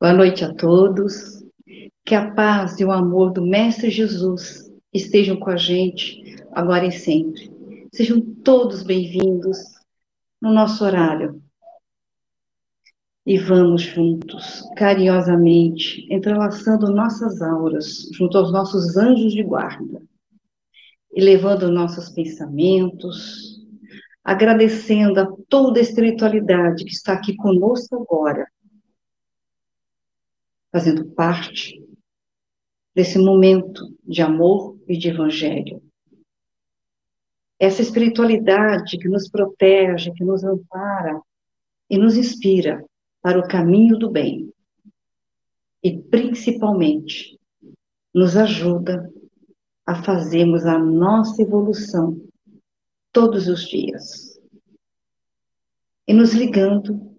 Boa noite a todos. Que a paz e o amor do Mestre Jesus estejam com a gente agora e sempre. Sejam todos bem-vindos no nosso horário. E vamos juntos, carinhosamente, entrelaçando nossas auras junto aos nossos anjos de guarda, e levando nossos pensamentos, agradecendo a toda a espiritualidade que está aqui conosco agora, fazendo parte desse momento de amor e de evangelho. Essa espiritualidade que nos protege, que nos ampara e nos inspira para o caminho do bem. E, principalmente, nos ajuda a fazermos a nossa evolução todos os dias. E nos ligando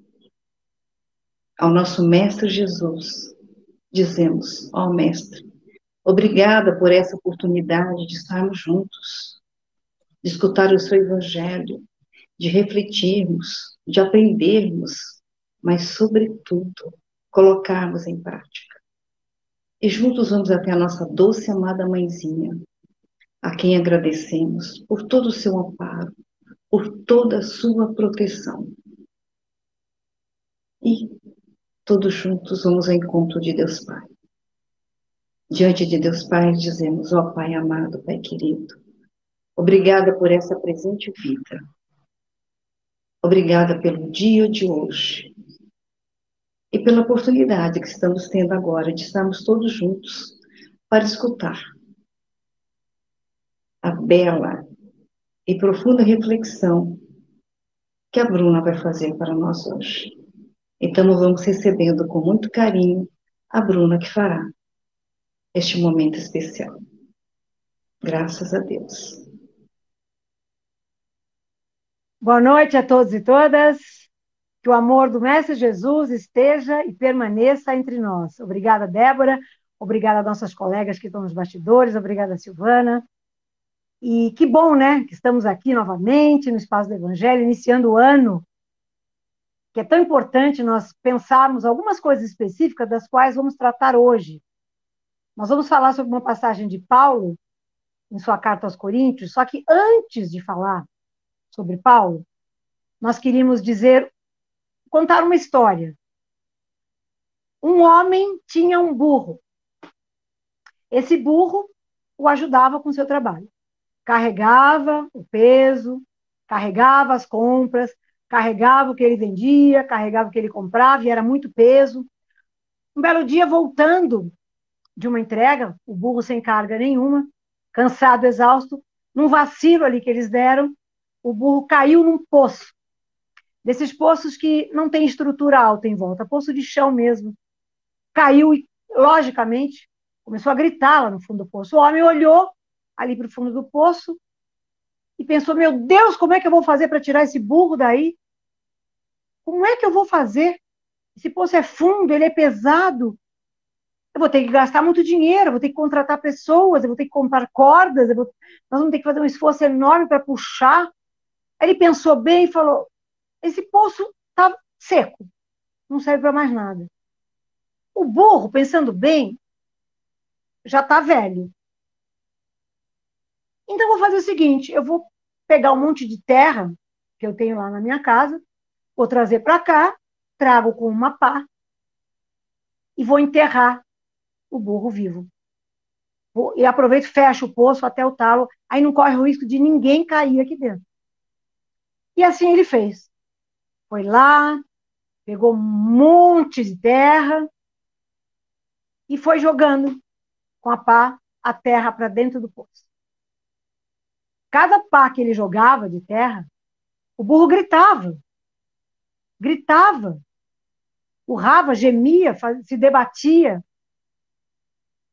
ao nosso Mestre Jesus, dizemos: Ó oh, Mestre, obrigada por essa oportunidade de estarmos juntos, de escutar o seu Evangelho, de refletirmos, de aprendermos mas, sobretudo, colocarmos em prática. E juntos vamos até a nossa doce amada mãezinha, a quem agradecemos por todo o seu amparo, por toda a sua proteção. E todos juntos vamos ao encontro de Deus Pai. Diante de Deus Pai, dizemos: Ó oh, Pai amado, Pai querido, obrigada por essa presente vida. Obrigada pelo dia de hoje e pela oportunidade que estamos tendo agora de estarmos todos juntos para escutar a bela e profunda reflexão que a Bruna vai fazer para nós hoje. Então, vamos recebendo com muito carinho a Bruna que fará este momento especial. Graças a Deus. Boa noite a todos e todas. Que o amor do Mestre Jesus esteja e permaneça entre nós. Obrigada, Débora. Obrigada a nossas colegas que estão nos bastidores. Obrigada, Silvana. E que bom, né, que estamos aqui novamente no Espaço do Evangelho, iniciando o ano, que é tão importante nós pensarmos algumas coisas específicas das quais vamos tratar hoje. Nós vamos falar sobre uma passagem de Paulo, em sua carta aos Coríntios, só que antes de falar sobre Paulo, nós queríamos dizer contar uma história. Um homem tinha um burro. Esse burro o ajudava com seu trabalho. Carregava o peso, carregava as compras, carregava o que ele vendia, carregava o que ele comprava, e era muito peso. Um belo dia, voltando de uma entrega, o burro sem carga nenhuma, cansado, exausto, num vacilo ali que eles deram, o burro caiu num poço desses poços que não tem estrutura alta em volta, poço de chão mesmo. Caiu e, logicamente, começou a gritar lá no fundo do poço. O homem olhou ali para o fundo do poço e pensou: Meu Deus, como é que eu vou fazer para tirar esse burro daí? Como é que eu vou fazer? Esse poço é fundo, ele é pesado. Eu vou ter que gastar muito dinheiro, eu vou ter que contratar pessoas, eu vou ter que comprar cordas, vou... nós vamos ter que fazer um esforço enorme para puxar. Aí ele pensou bem e falou: esse poço está seco, não serve para mais nada. O burro, pensando bem, já está velho. Então, vou fazer o seguinte: eu vou pegar um monte de terra que eu tenho lá na minha casa, vou trazer para cá, trago com uma pá e vou enterrar o burro vivo. E aproveito, fecho o poço até o talo, aí não corre o risco de ninguém cair aqui dentro. E assim ele fez. Foi lá, pegou um monte de terra e foi jogando com a pá a terra para dentro do poço. Cada pá que ele jogava de terra, o burro gritava. Gritava. Urrava, gemia, se debatia.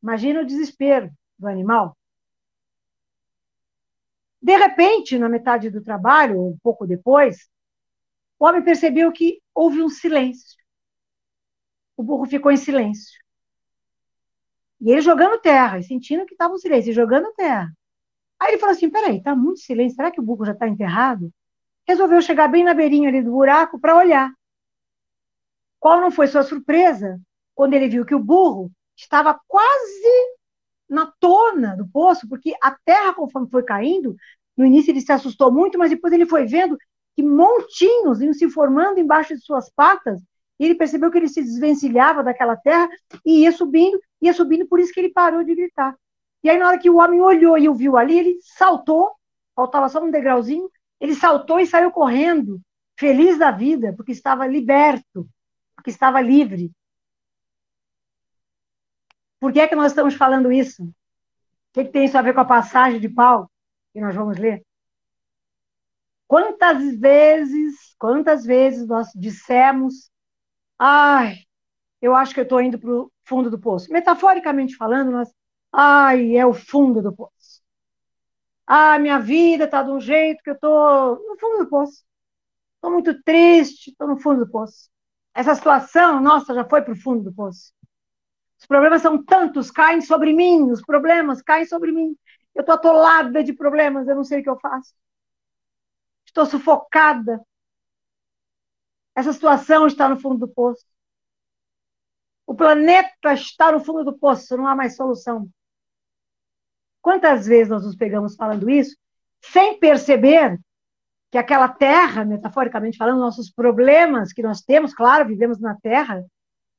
Imagina o desespero do animal. De repente, na metade do trabalho, ou um pouco depois, o homem percebeu que houve um silêncio. O burro ficou em silêncio. E ele jogando terra, e sentindo que estava um silêncio, e jogando terra. Aí ele falou assim: peraí, está muito silêncio, será que o burro já está enterrado? resolveu chegar bem na beirinha ali do buraco para olhar. Qual não foi sua surpresa quando ele viu que o burro estava quase na tona do poço, porque a terra, conforme foi caindo, no início ele se assustou muito, mas depois ele foi vendo que montinhos iam se formando embaixo de suas patas, e ele percebeu que ele se desvencilhava daquela terra e ia subindo, ia subindo, por isso que ele parou de gritar. E aí, na hora que o homem olhou e o viu ali, ele saltou, faltava só um degrauzinho, ele saltou e saiu correndo, feliz da vida, porque estava liberto, porque estava livre. Por que é que nós estamos falando isso? O que, é que tem isso a ver com a passagem de Paulo que nós vamos ler? Quantas vezes, quantas vezes nós dissemos, ai, eu acho que eu estou indo para o fundo do poço. Metaforicamente falando, nós, ai, é o fundo do poço. Ah, minha vida está de um jeito que eu estou no fundo do poço. Estou muito triste, estou no fundo do poço. Essa situação, nossa, já foi para o fundo do poço. Os problemas são tantos, caem sobre mim, os problemas caem sobre mim. Eu estou atolada de problemas, eu não sei o que eu faço. Estou sufocada. Essa situação está no fundo do poço. O planeta está no fundo do poço, não há mais solução. Quantas vezes nós nos pegamos falando isso, sem perceber que aquela terra, metaforicamente falando, nossos problemas que nós temos, claro, vivemos na terra,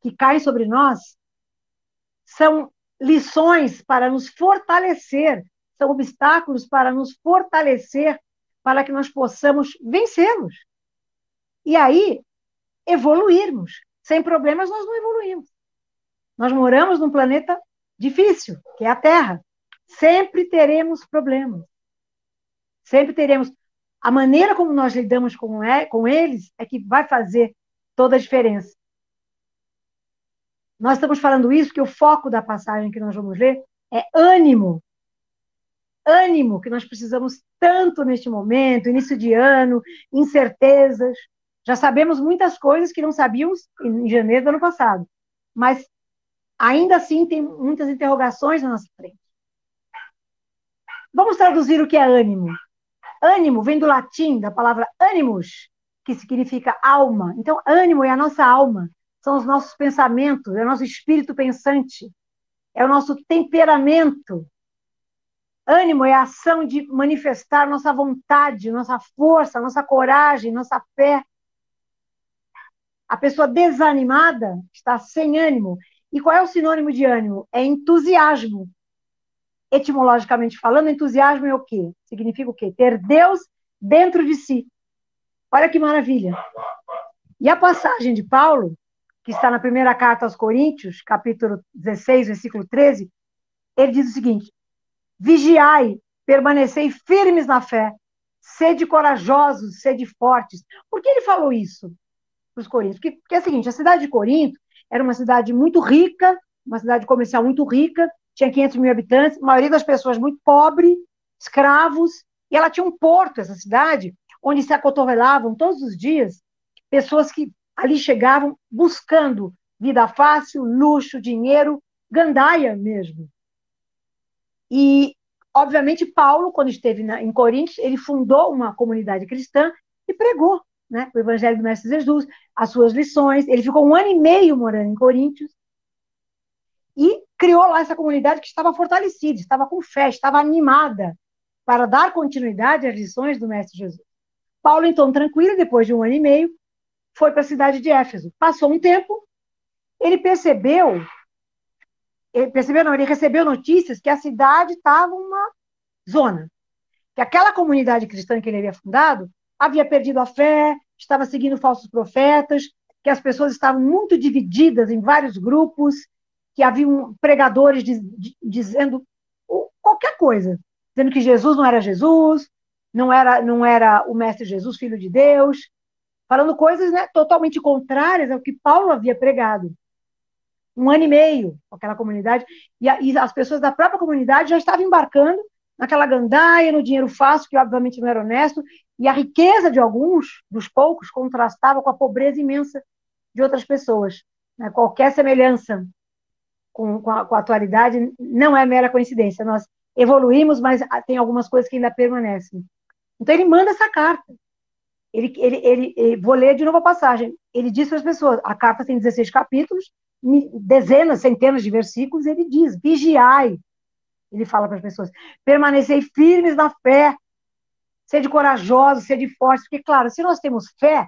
que caem sobre nós, são lições para nos fortalecer, são obstáculos para nos fortalecer, para que nós possamos vencê-los. E aí, evoluirmos. Sem problemas, nós não evoluímos. Nós moramos num planeta difícil, que é a Terra. Sempre teremos problemas. Sempre teremos. A maneira como nós lidamos com, é, com eles é que vai fazer toda a diferença. Nós estamos falando isso porque o foco da passagem que nós vamos ler é ânimo. Ânimo que nós precisamos tanto neste momento, início de ano, incertezas. Já sabemos muitas coisas que não sabíamos em janeiro do ano passado, mas ainda assim tem muitas interrogações na nossa frente. Vamos traduzir o que é ânimo. Ânimo vem do latim, da palavra animus, que significa alma. Então, ânimo é a nossa alma, são os nossos pensamentos, é o nosso espírito pensante, é o nosso temperamento. Ânimo é a ação de manifestar nossa vontade, nossa força, nossa coragem, nossa fé. A pessoa desanimada está sem ânimo. E qual é o sinônimo de ânimo? É entusiasmo etimologicamente falando, entusiasmo é o quê? Significa o quê? Ter Deus dentro de si. Olha que maravilha. E a passagem de Paulo, que está na primeira carta aos Coríntios, capítulo 16, versículo 13, ele diz o seguinte: Vigiai, permanecei firmes na fé, sede corajosos, sede fortes. Por que ele falou isso para os coríntios? Porque, porque é o seguinte: a cidade de Corinto era uma cidade muito rica, uma cidade comercial muito rica, tinha 500 mil habitantes, a maioria das pessoas muito pobre, escravos, e ela tinha um porto, essa cidade, onde se acotovelavam todos os dias pessoas que ali chegavam buscando vida fácil, luxo, dinheiro, gandaia mesmo. E, obviamente, Paulo, quando esteve na, em Coríntios, ele fundou uma comunidade cristã e pregou né, o Evangelho do Mestre Jesus, as suas lições. Ele ficou um ano e meio morando em Coríntios e criou lá essa comunidade que estava fortalecida, estava com fé, estava animada para dar continuidade às lições do Mestre Jesus. Paulo, então, tranquilo, depois de um ano e meio, foi para a cidade de Éfeso. Passou um tempo, ele percebeu, ele percebeu não, ele recebeu notícias que a cidade estava uma zona, que aquela comunidade cristã que ele havia fundado havia perdido a fé, estava seguindo falsos profetas, que as pessoas estavam muito divididas em vários grupos, que haviam pregadores de, dizendo qualquer coisa, dizendo que Jesus não era Jesus, não era, não era o Mestre Jesus, Filho de Deus, falando coisas né, totalmente contrárias ao que Paulo havia pregado. Um ano e meio aquela comunidade, e, a, e as pessoas da própria comunidade já estavam embarcando naquela gandaia, no dinheiro fácil, que obviamente não era honesto, e a riqueza de alguns, dos poucos, contrastava com a pobreza imensa de outras pessoas. Né? Qualquer semelhança com, com, a, com a atualidade não é mera coincidência. Nós evoluímos, mas tem algumas coisas que ainda permanecem. Então ele manda essa carta. ele, ele, ele, ele, vou ler de novo a passagem. Ele diz para as pessoas, a carta tem 16 capítulos, dezenas, centenas de versículos, ele diz, vigiai. Ele fala para as pessoas, permanecei firmes na fé, sede corajosos, sede fortes, porque, claro, se nós temos fé,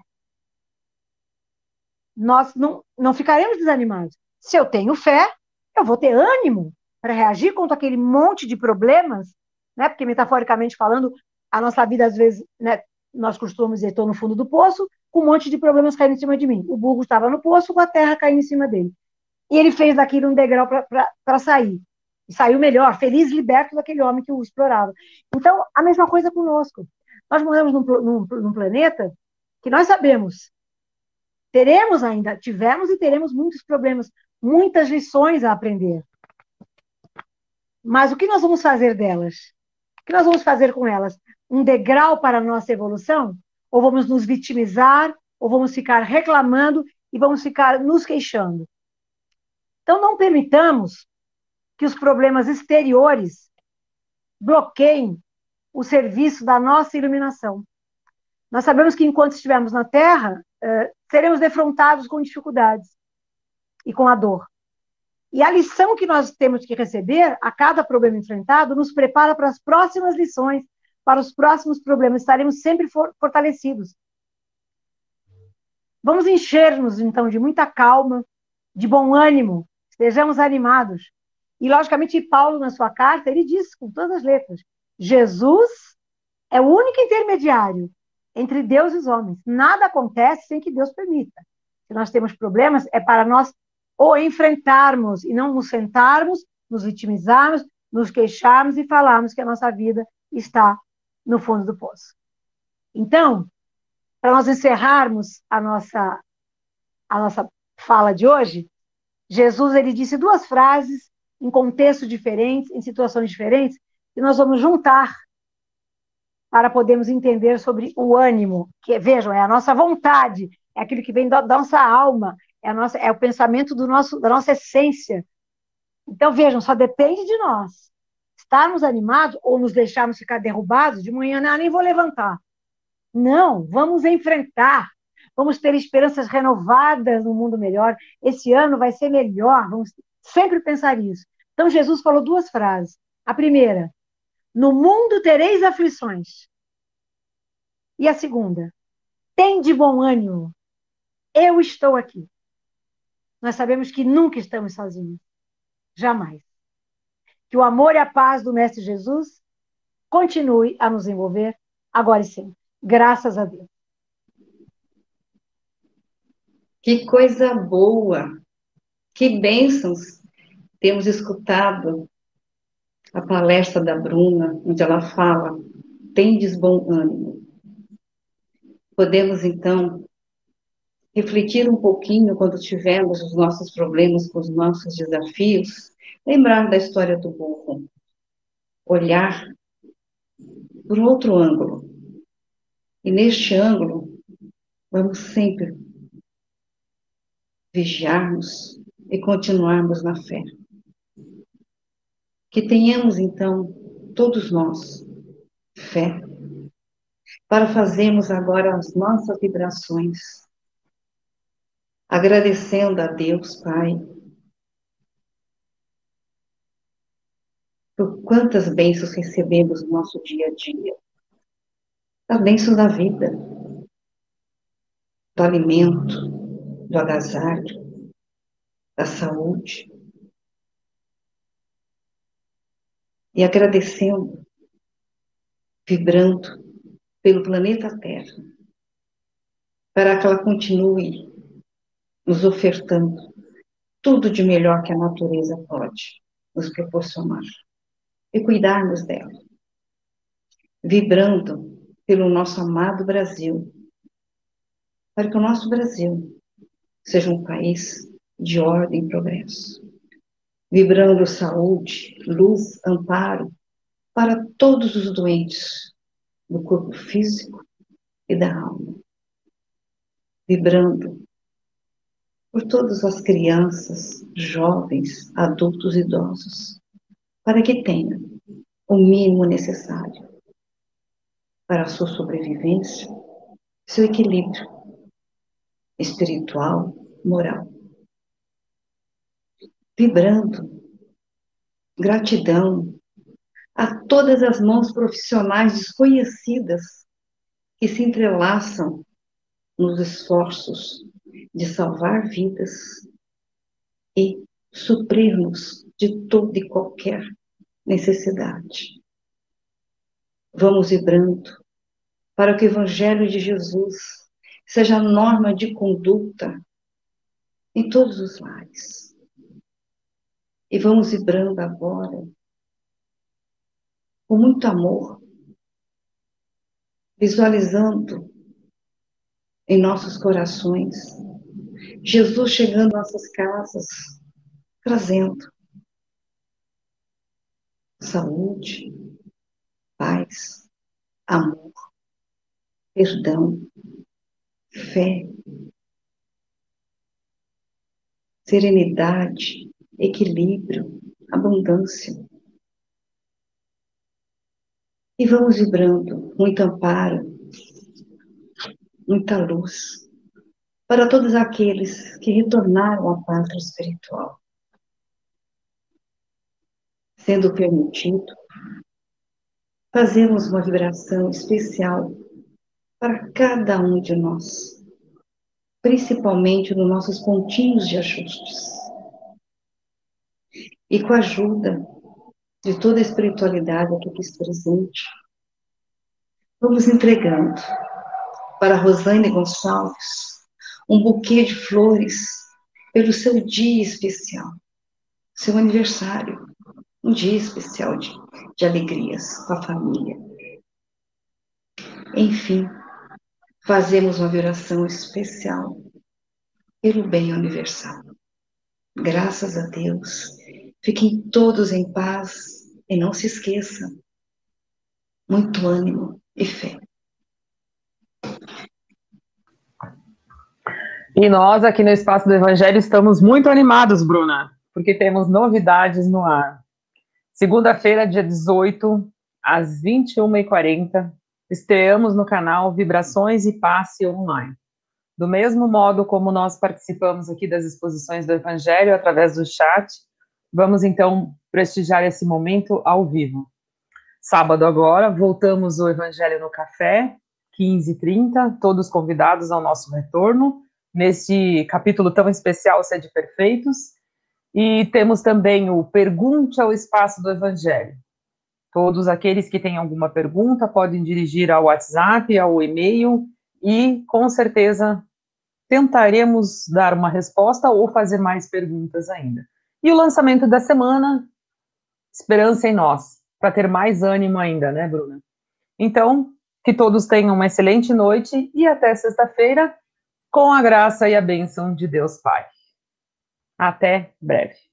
nós não, não ficaremos desanimados. Se eu tenho fé, eu vou ter ânimo para reagir contra aquele monte de problemas, né? Porque metaforicamente falando, a nossa vida às vezes, né, nós costumamos dizer, estou no fundo do poço, com um monte de problemas caindo em cima de mim. O burro estava no poço, com a terra caindo em cima dele. E ele fez daquilo um degrau para sair. E saiu melhor, feliz, liberto daquele homem que o explorava. Então, a mesma coisa conosco. Nós moramos num, num, num planeta que nós sabemos, teremos ainda, tivemos e teremos muitos problemas, muitas lições a aprender. Mas o que nós vamos fazer delas? O que nós vamos fazer com elas? um degrau para a nossa evolução? Ou vamos nos vitimizar, ou vamos ficar reclamando e vamos ficar nos queixando? Então, não permitamos que os problemas exteriores bloqueiem o serviço da nossa iluminação. Nós sabemos que enquanto estivermos na Terra, eh, seremos defrontados com dificuldades e com a dor. E a lição que nós temos que receber a cada problema enfrentado nos prepara para as próximas lições para os próximos problemas, estaremos sempre for fortalecidos. Vamos encher-nos, então, de muita calma, de bom ânimo, estejamos animados. E, logicamente, Paulo, na sua carta, ele diz com todas as letras: Jesus é o único intermediário entre Deus e os homens. Nada acontece sem que Deus permita. Se nós temos problemas, é para nós o enfrentarmos e não nos sentarmos, nos vitimizarmos, nos queixarmos e falarmos que a nossa vida está no fundo do poço. Então, para nós encerrarmos a nossa, a nossa fala de hoje, Jesus ele disse duas frases em contextos diferentes, em situações diferentes, e nós vamos juntar para podermos entender sobre o ânimo, que vejam, é a nossa vontade, é aquilo que vem da nossa alma, é, nossa, é o pensamento do nosso, da nossa essência. Então, vejam, só depende de nós estarmos animados ou nos deixarmos ficar derrubados, de manhã, não, nem vou levantar. Não, vamos enfrentar. Vamos ter esperanças renovadas no mundo melhor. Esse ano vai ser melhor. Vamos sempre pensar isso. Então, Jesus falou duas frases. A primeira, no mundo tereis aflições. E a segunda, tem de bom ânimo. Eu estou aqui. Nós sabemos que nunca estamos sozinhos. Jamais. Que o amor e a paz do Mestre Jesus continue a nos envolver agora e sempre. Graças a Deus. Que coisa boa! Que bênçãos temos escutado a palestra da Bruna, onde ela fala: tendes bom ânimo. Podemos, então, refletir um pouquinho quando tivermos os nossos problemas, com os nossos desafios, Lembrar da história do burro. Olhar por outro ângulo. E neste ângulo, vamos sempre vigiarmos e continuarmos na fé. Que tenhamos, então, todos nós, fé, para fazermos agora as nossas vibrações, agradecendo a Deus, Pai, por quantas bênçãos recebemos no nosso dia a dia. As bênçãos da vida, do alimento, do agasalho, da saúde. E agradecendo, vibrando pelo planeta Terra, para que ela continue nos ofertando tudo de melhor que a natureza pode nos proporcionar e cuidarmos dela. Vibrando pelo nosso amado Brasil, para que o nosso Brasil seja um país de ordem e progresso. Vibrando saúde, luz, amparo para todos os doentes do corpo físico e da alma. Vibrando por todas as crianças, jovens, adultos e idosos para que tenha o mínimo necessário para a sua sobrevivência seu equilíbrio espiritual, moral. Vibrando gratidão a todas as mãos profissionais desconhecidas que se entrelaçam nos esforços de salvar vidas e suprir-nos de toda e qualquer necessidade. Vamos vibrando para que o Evangelho de Jesus seja norma de conduta em todos os lares. E vamos vibrando agora com muito amor, visualizando em nossos corações Jesus chegando às nossas casas, trazendo saúde, paz, amor, perdão, fé, serenidade, equilíbrio, abundância. E vamos vibrando muito amparo, muita luz, para todos aqueles que retornaram à pátria espiritual. Sendo permitido, fazemos uma vibração especial para cada um de nós, principalmente nos nossos pontinhos de ajustes. E com a ajuda de toda a espiritualidade aqui presente, vamos entregando para Rosane Gonçalves um buquê de flores pelo seu dia especial, seu aniversário, um dia especial de, de alegrias com a família. Enfim, fazemos uma oração especial pelo bem universal. Graças a Deus, fiquem todos em paz e não se esqueçam, muito ânimo e fé. E nós aqui no Espaço do Evangelho estamos muito animados, Bruna, porque temos novidades no ar. Segunda-feira, dia 18, às 21h40, estreamos no canal Vibrações e Passe Online. Do mesmo modo como nós participamos aqui das exposições do Evangelho através do chat, vamos então prestigiar esse momento ao vivo. Sábado agora, voltamos o Evangelho no Café, 15h30, todos convidados ao nosso retorno, neste capítulo tão especial, Sede Perfeitos, e temos também o Pergunte ao Espaço do Evangelho, Todos aqueles que têm alguma pergunta podem dirigir ao WhatsApp, ao e-mail e com certeza tentaremos dar uma resposta ou fazer mais perguntas ainda. E o lançamento da semana, esperança em nós, para ter mais ânimo ainda, né, Bruna? Então, que todos tenham uma excelente noite e até sexta-feira, com a graça e a bênção de Deus Pai. Até breve.